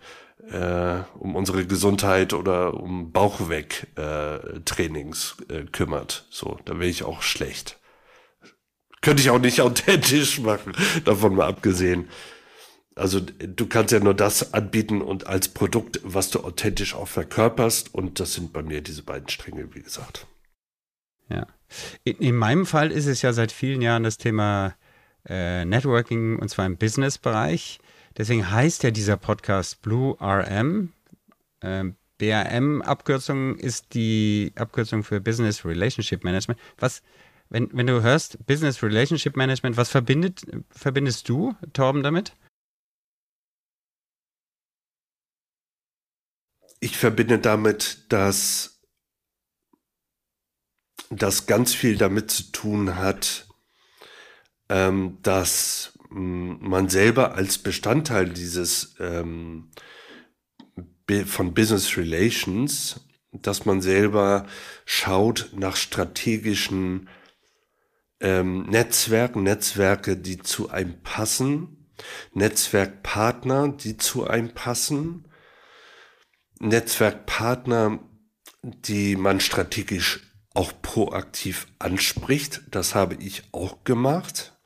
äh, um unsere Gesundheit oder um Bauchweg äh, äh, kümmert. So, da wäre ich auch schlecht. Könnte ich auch nicht [laughs] authentisch machen, davon mal abgesehen. Also du kannst ja nur das anbieten und als Produkt, was du authentisch auch verkörperst. Und das sind bei mir diese beiden Stränge, wie gesagt. Ja. In, in meinem Fall ist es ja seit vielen Jahren das Thema äh, Networking und zwar im Business-Bereich. Deswegen heißt ja dieser Podcast Blue RM. Ähm, BRM-Abkürzung ist die Abkürzung für Business Relationship Management. Was, wenn, wenn du hörst Business Relationship Management, was verbindet, verbindest du, Torben, damit? Ich verbinde damit, dass das ganz viel damit zu tun hat, ähm, dass mh, mm, man selber als Bestandteil dieses ähm, von Business Relations, dass man selber schaut nach strategischen ähm, Netzwerken, Netzwerke, die zu einem passen, Netzwerkpartner, die zu einem passen, Netzwerkpartner, die man strategisch auch proaktiv anspricht. Das habe ich auch gemacht.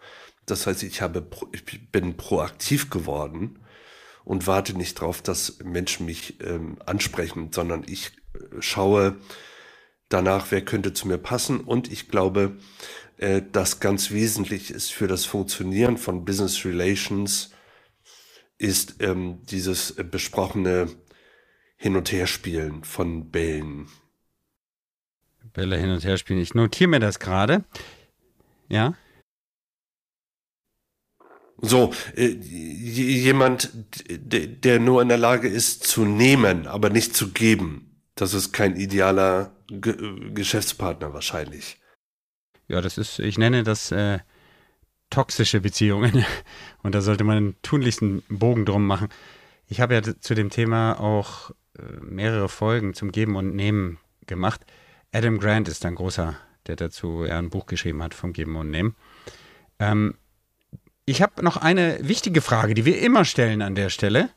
Das heißt, ich habe, ich bin proaktiv geworden und warte nicht darauf, dass Menschen mich ähm, ansprechen, sondern ich äh, schaue danach, wer könnte zu mir passen. Und ich glaube, äh, dass ganz wesentlich ist für das Funktionieren von Business Relations, ist ähm, dieses äh, besprochene Hin- und Herspielen von Bällen. Bälle hin und her spielen. Ich notiere mir das gerade. Ja. So, äh, jemand, der nur in der Lage ist zu nehmen, aber nicht zu geben, das ist kein idealer Ge Geschäftspartner wahrscheinlich. Ja, das ist, ich nenne das äh, toxische Beziehungen. [laughs] Und da sollte man einen tunlichsten Bogen drum machen. Ich habe ja zu dem Thema auch äh, mehrere Folgen zum Geben und Nehmen gemacht. Adam Grant ist ein großer, der dazu ja, ein Buch geschrieben hat vom Geben und Nehmen. Ähm, ich habe noch eine wichtige Frage, die wir immer stellen an der Stelle.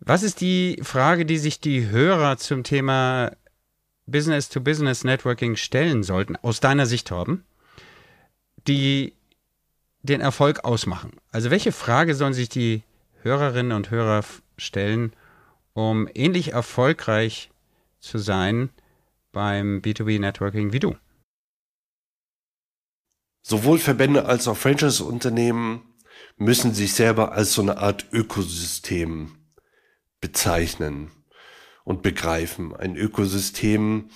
Was ist die Frage, die sich die Hörer zum Thema Business-to-Business Networking stellen sollten, aus deiner Sicht, Torben, die den Erfolg ausmachen? Also welche Frage sollen sich die Hörerinnen und Hörer stellen, um ähnlich erfolgreich zu sein beim B2B-Networking wie du? Sowohl Verbände als auch Franchise-Unternehmen müssen sich selber als so eine Art Ökosystem bezeichnen und begreifen. Ein Ökosystem,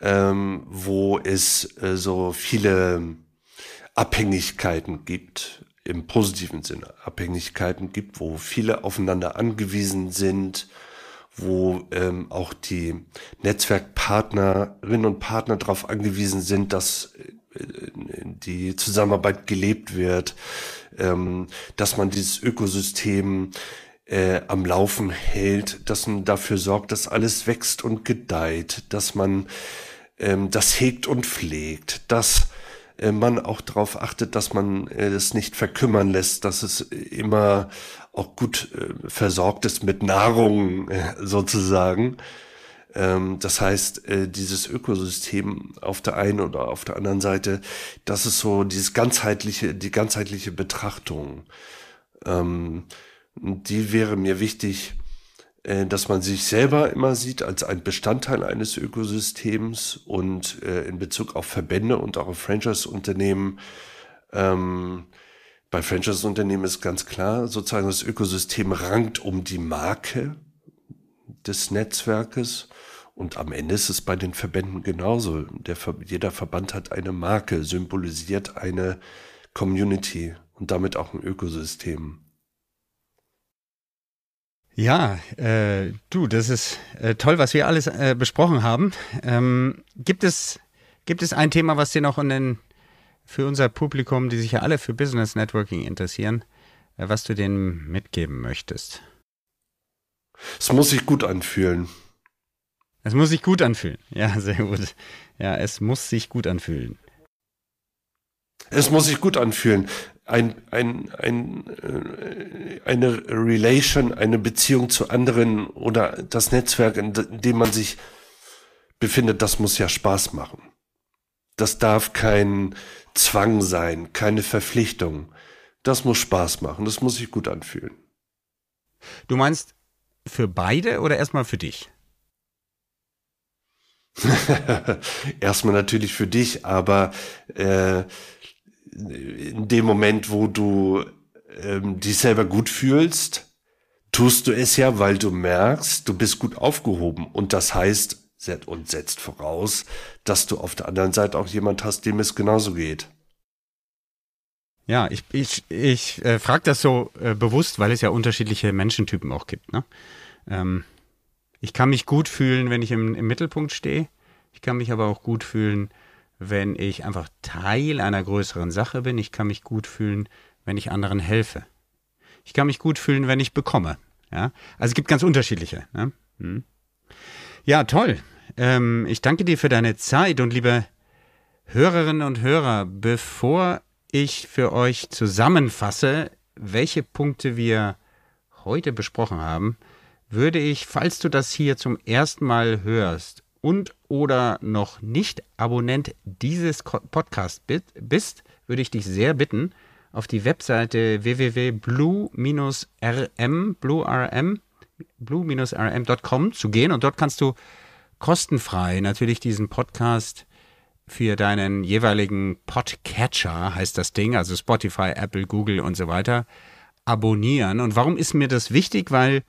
ähm, wo es äh, so viele Abhängigkeiten gibt, im positiven Sinne Abhängigkeiten gibt, wo viele aufeinander angewiesen sind, wo ähm, auch die Netzwerkpartnerinnen und Partner darauf angewiesen sind, dass äh, die Zusammenarbeit gelebt wird, ähm, dass man dieses Ökosystem äh, am Laufen hält, dass man dafür sorgt, dass alles wächst und gedeiht, dass man ähm, das hegt und pflegt, dass äh, man auch darauf achtet, dass man äh, es nicht verkümmern lässt, dass es immer auch gut äh, versorgt ist mit Nahrung äh, sozusagen. Ähm, das heißt, äh, dieses Ökosystem auf der einen oder auf der anderen Seite, das ist so dieses ganzheitliche, die ganzheitliche Betrachtung. Ähm, die wäre mir wichtig, äh, dass man sich selber immer sieht als ein Bestandteil eines Ökosystems und äh, in Bezug auf Verbände und auch auf Franchise-Unternehmen. Ähm, bei Franchise-Unternehmen ist ganz klar, sozusagen das Ökosystem rankt um die Marke des Netzwerkes. Und am Ende ist es bei den Verbänden genauso. Der, jeder Verband hat eine Marke, symbolisiert eine Community und damit auch ein Ökosystem. Ja, äh, du, das ist äh, toll, was wir alles äh, besprochen haben. Ähm, gibt, es, gibt es ein Thema, was dir noch den, für unser Publikum, die sich ja alle für Business Networking interessieren, äh, was du denen mitgeben möchtest? Es muss sich gut anfühlen. Es muss sich gut anfühlen. Ja, sehr gut. Ja, es muss sich gut anfühlen. Es muss sich gut anfühlen ein, ein, ein, äh, eine Relation, eine Beziehung zu anderen oder das Netzwerk, in dem man sich befindet, das muss ja Spaß machen. Das darf kein Zwang sein, keine Verpflichtung. Das muss Spaß machen, das muss sich gut anfühlen. Du meinst für beide oder erstmal für dich? [laughs] erstmal natürlich für dich, aber äh, in dem Moment, wo du ähm, dich selber gut fühlst, tust du es ja, weil du merkst, du bist gut aufgehoben. Und das heißt und setzt voraus, dass du auf der anderen Seite auch jemand hast, dem es genauso geht. Ja, ich, ich, ich äh, frage das so äh, bewusst, weil es ja unterschiedliche Menschentypen auch gibt. Ne? Ähm, ich kann mich gut fühlen, wenn ich im, im Mittelpunkt stehe. Ich kann mich aber auch gut fühlen, wenn ich einfach Teil einer größeren Sache bin. Ich kann mich gut fühlen, wenn ich anderen helfe. Ich kann mich gut fühlen, wenn ich bekomme. Ja? Also es gibt ganz unterschiedliche. Ne? Hm. Ja, toll. Ähm, ich danke dir für deine Zeit und liebe Hörerinnen und Hörer, bevor ich für euch zusammenfasse, welche Punkte wir heute besprochen haben, würde ich, falls du das hier zum ersten Mal hörst und oder noch nicht Abonnent dieses Podcasts bist, würde ich dich sehr bitten, auf die Webseite www.blue-rm, blue-rm, blue-rm.com zu gehen und dort kannst du kostenfrei natürlich diesen Podcast für deinen jeweiligen Podcatcher, heißt das Ding, also Spotify, Apple, Google und so weiter, abonnieren. Und warum ist mir das wichtig? Weil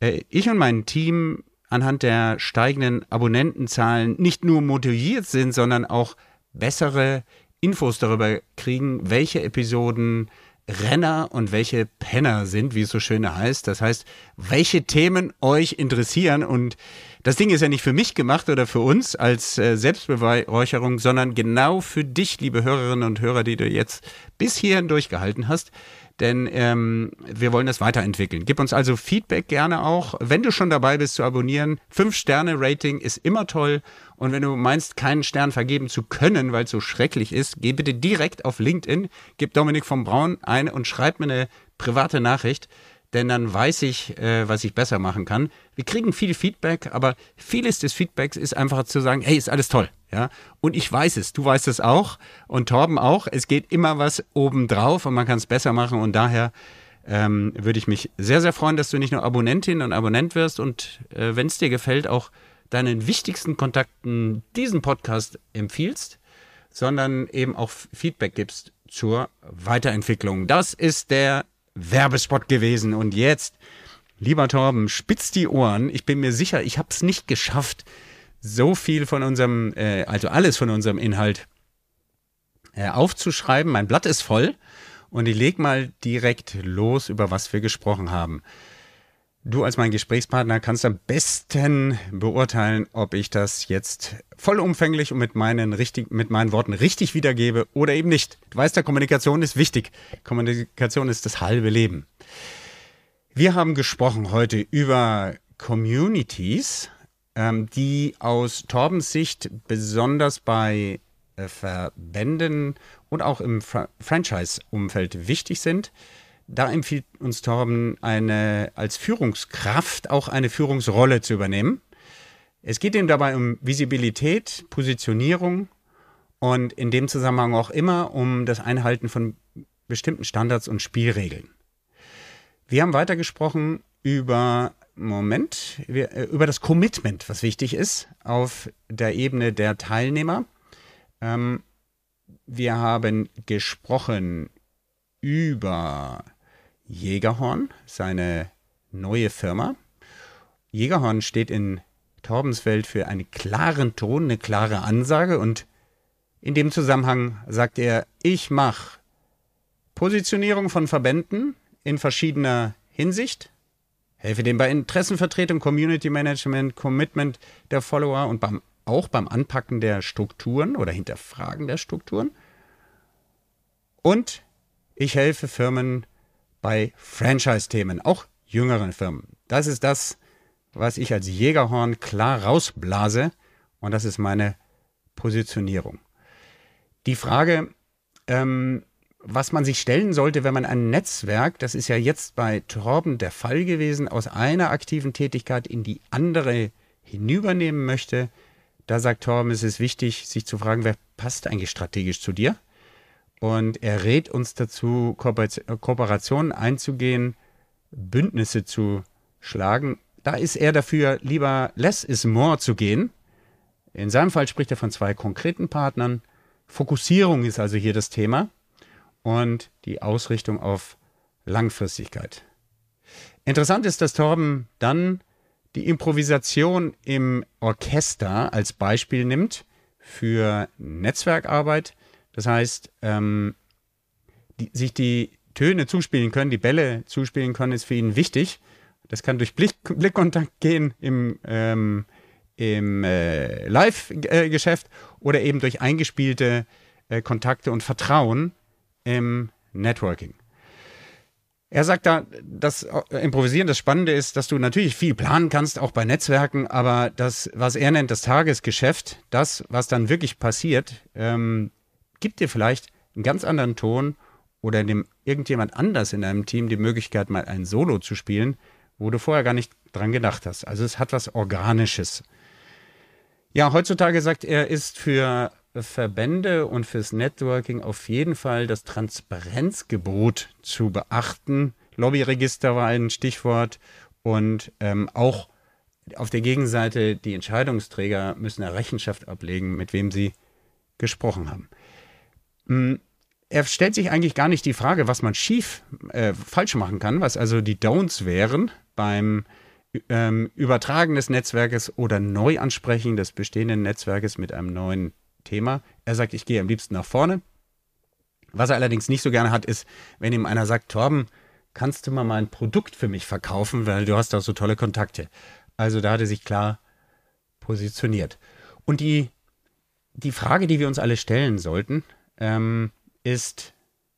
äh, ich und mein Team anhand der steigenden Abonnentenzahlen nicht nur motiviert sind, sondern auch bessere Infos darüber kriegen, welche Episoden Renner und welche Penner sind, wie es so schön heißt. Das heißt, welche Themen euch interessieren und Das Ding ist ja nicht für mich gemacht oder für uns als äh, Selbstbeweihräucherung, sondern genau für dich, liebe Hörerinnen und Hörer, die du jetzt bis hierhin durchgehalten hast denn ähm, wir wollen das weiterentwickeln. Gib uns also Feedback gerne auch. Wenn du schon dabei bist zu abonnieren, 5-Sterne-Rating ist immer toll. Und wenn du meinst, keinen Stern vergeben zu können, weil es so schrecklich ist, geh bitte direkt auf LinkedIn, gib Dominik vom Braun ein und schreib mir eine private Nachricht denn dann weiß ich, äh, was ich besser machen kann. Wir kriegen viel Feedback, aber vieles des Feedbacks ist einfach zu sagen, hey, ist alles toll. Ja, und ich weiß es, du weißt es auch und Torben auch. Es geht immer was obendrauf und man kann es besser machen und daher ähm, würde ich mich sehr, sehr freuen, dass du nicht nur Abonnentin und Abonnent wirst und äh, wenn es dir gefällt, auch deinen wichtigsten Kontakten diesen Podcast empfiehlst, sondern eben auch Feedback gibst zur Weiterentwicklung. Das ist der Werbespot gewesen. Und jetzt, lieber Torben, spitz die Ohren. Ich bin mir sicher, ich habe es nicht geschafft, so viel von unserem, äh, also alles von unserem Inhalt äh, aufzuschreiben. Mein Blatt ist voll und ich leg mal direkt los, über was wir gesprochen haben. Du als mein Gesprächspartner kannst am besten beurteilen, ob ich das jetzt vollumfänglich und mit meinen, richtig, mit meinen Worten richtig wiedergebe oder eben nicht. Du weißt ja, Kommunikation ist wichtig. Kommunikation ist das halbe Leben. Wir haben gesprochen heute über Communities, ähm, die aus Torbens Sicht besonders bei äh, Verbänden und auch im Fra Franchise-Umfeld wichtig sind. Da empfiehlt uns Torben, eine, als Führungskraft auch eine Führungsrolle zu übernehmen. Es geht ihm dabei um Visibilität, Positionierung und in dem Zusammenhang auch immer um das Einhalten von bestimmten Standards und Spielregeln. Wir haben weitergesprochen über Moment, äh, über das Commitment, was wichtig ist auf der Ebene der Teilnehmer. Ähm, wir haben gesprochen über Jägerhorn, seine neue Firma. Jägerhorn steht in Torbensfeld für einen klaren Ton, eine klare Ansage und in dem Zusammenhang sagt er, ich mache Positionierung von Verbänden in verschiedener Hinsicht, helfe dem bei Interessenvertretung, Community Management, Commitment der Follower und beim, auch beim Anpacken der Strukturen oder Hinterfragen der Strukturen. Und ich helfe Firmen bei Franchise-Themen, auch jüngeren Firmen. Das ist das, was ich als Jägerhorn klar rausblase und das ist meine Positionierung. Die Frage, ähm, was man sich stellen sollte, wenn man ein Netzwerk, das ist ja jetzt bei Torben der Fall gewesen, aus einer aktiven Tätigkeit in die andere hinübernehmen möchte, da sagt Torben, es ist wichtig, sich zu fragen, wer passt eigentlich strategisch zu dir? Und er rät uns dazu, Kooperationen einzugehen, Bündnisse zu schlagen. Da ist er dafür, lieber less is more zu gehen. In seinem Fall spricht er von zwei konkreten Partnern. Fokussierung ist also hier das Thema und die Ausrichtung auf Langfristigkeit. Interessant ist, dass Torben dann die Improvisation im Orchester als Beispiel nimmt für Netzwerkarbeit das heißt, ähm, die, sich die Töne zuspielen können, die Bälle zuspielen können, ist für ihn wichtig. Das kann durch Blick, Blickkontakt gehen im, ähm, im äh, Live-Geschäft oder eben durch eingespielte äh, Kontakte und Vertrauen im Networking. Er sagt da, das äh, Improvisieren, das Spannende ist, dass du natürlich viel planen kannst, auch bei Netzwerken, aber das, was er nennt, das Tagesgeschäft, das, was dann wirklich passiert, ähm, gibt dir vielleicht einen ganz anderen Ton oder dem irgendjemand anders in deinem Team die Möglichkeit, mal ein Solo zu spielen, wo du vorher gar nicht dran gedacht hast. Also es hat was Organisches. Ja, heutzutage sagt er, ist für Verbände und fürs Networking auf jeden Fall das Transparenzgebot zu beachten. Lobbyregister war ein Stichwort und ähm, auch auf der Gegenseite die Entscheidungsträger müssen eine Rechenschaft ablegen, mit wem sie gesprochen haben. Hm, er stellt sich eigentlich gar nicht die Frage, was man schief, äh, falsch machen kann, was also die Don'ts wären beim ähm, Übertragen des Netzwerkes oder Neuansprechen des bestehenden Netzwerkes mit einem neuen Thema. Er sagt, ich gehe am liebsten nach vorne. Was er allerdings nicht so gerne hat, ist, wenn ihm einer sagt, Torben, kannst du mal mein Produkt für mich verkaufen, weil du hast da so tolle Kontakte. Also da hat er sich klar positioniert. Und die, die Frage, die wir uns alle stellen sollten, ähm, ist,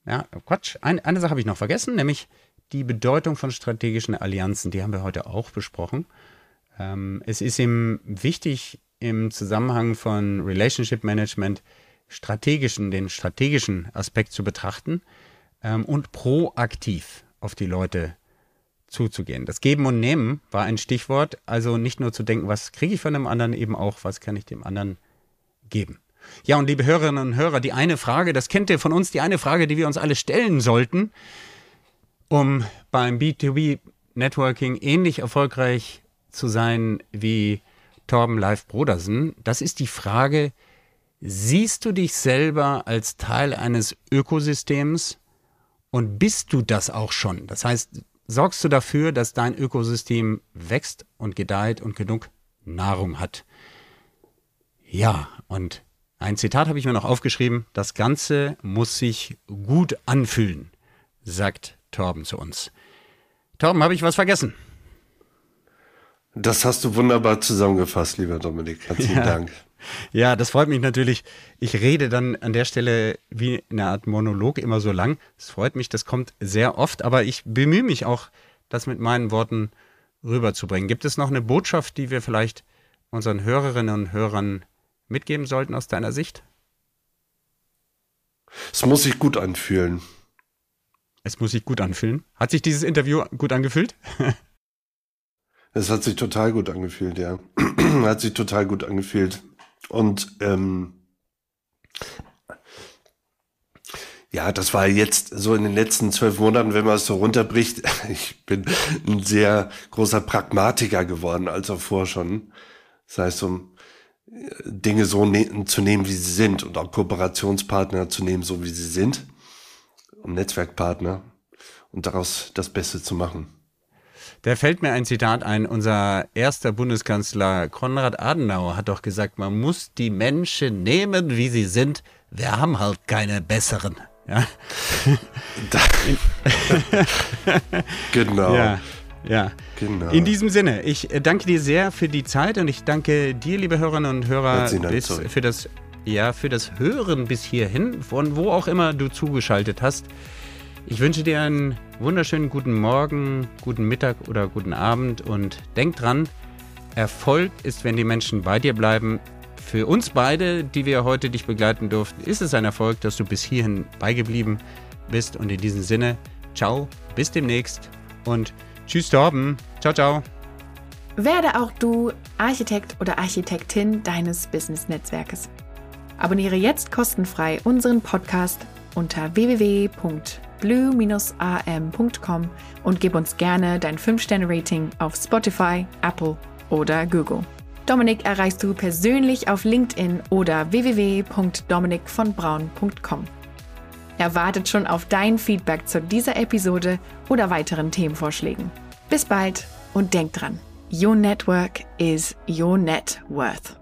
ja, Quatsch, ein, eine Sache habe ich noch vergessen, nämlich die Bedeutung von strategischen Allianzen. Die haben wir heute auch besprochen. Ähm, es ist ihm wichtig, im Zusammenhang von Relationship Management strategischen, den strategischen Aspekt zu betrachten ähm, und proaktiv auf die Leute zuzugehen. Das Geben und Nehmen war ein Stichwort, also nicht nur zu denken, was kriege ich von dem anderen, eben auch, was kann ich dem anderen geben. Ja, und liebe Hörerinnen und Hörer, die eine Frage, das kennt ihr von uns, die eine Frage, die wir uns alle stellen sollten, um beim B2B Networking ähnlich erfolgreich zu sein wie Torben Leif Brodersen, das ist die Frage, siehst du dich selber als Teil eines Ökosystems und bist du das auch schon? Das heißt, sorgst du dafür, dass dein Ökosystem wächst und gedeiht und genug Nahrung hat? Ja, und ein Zitat habe ich mir noch aufgeschrieben, das Ganze muss sich gut anfühlen, sagt Torben zu uns. Torben, habe ich was vergessen? Das hast du wunderbar zusammengefasst, lieber Dominik. Herzlichen ja. Dank. Ja, das freut mich natürlich. Ich rede dann an der Stelle wie eine Art Monolog immer so lang. Es freut mich, das kommt sehr oft, aber ich bemühe mich auch, das mit meinen Worten rüberzubringen. Gibt es noch eine Botschaft, die wir vielleicht unseren Hörerinnen und Hörern mitgeben sollten aus deiner Sicht? Es muss sich gut anfühlen. Es muss sich gut anfühlen. Hat sich dieses Interview gut angefühlt? Es hat sich total gut angefühlt, ja. [clears throat] hat sich total gut angefühlt. Und ähm, ja, das war jetzt so in den letzten zwölf Monaten, wenn man es so runterbricht. [laughs] Ich bin ein sehr großer Pragmatiker geworden, als auch vorher schon. Das heißt, um äh, Dinge so ne zu nehmen, wie sie sind und auch Kooperationspartner zu nehmen, so wie sie sind. Und Netzwerkpartner und daraus das Beste zu machen. Da fällt mir ein Zitat ein. Unser erster Bundeskanzler Konrad Adenauer hat doch gesagt, man muss die Menschen nehmen, wie sie sind. Wir haben halt keine besseren. Ja. [laughs] [laughs] genau. Ja. Ja, genau. In diesem Sinne, ich äh, danke dir sehr für die Zeit und ich danke dir, liebe Hörerinnen und Hörer, bis, für das ja für das Hören bis hierhin, von wo auch immer du zugeschaltet hast. Ich wünsche dir einen wunderschönen guten Morgen, guten Mittag oder guten Abend und denk dran, Erfolg ist, wenn die Menschen bei dir bleiben. Für uns beide, die wir heute dich begleiten durften, ist es ein Erfolg, dass du bis hierhin beigeblieben bist. Und in diesem Sinne, ciao, bis demnächst und tschüss Torben. Ciao, ciao. Werde auch du Architekt oder Architektin deines Business-Netzwerkes. Abonniere jetzt kostenfrei unseren Podcast unter www blue-am.com und gib uns gerne dein 5-Sterne-Rating auf Spotify, Apple oder Google. Dominik erreichst du persönlich auf LinkedIn oder www.dominikvonbraun.com. Er wartet schon auf dein Feedback zu dieser Episode oder weiteren Themenvorschlägen. Bis bald und denk dran, your network is your net worth.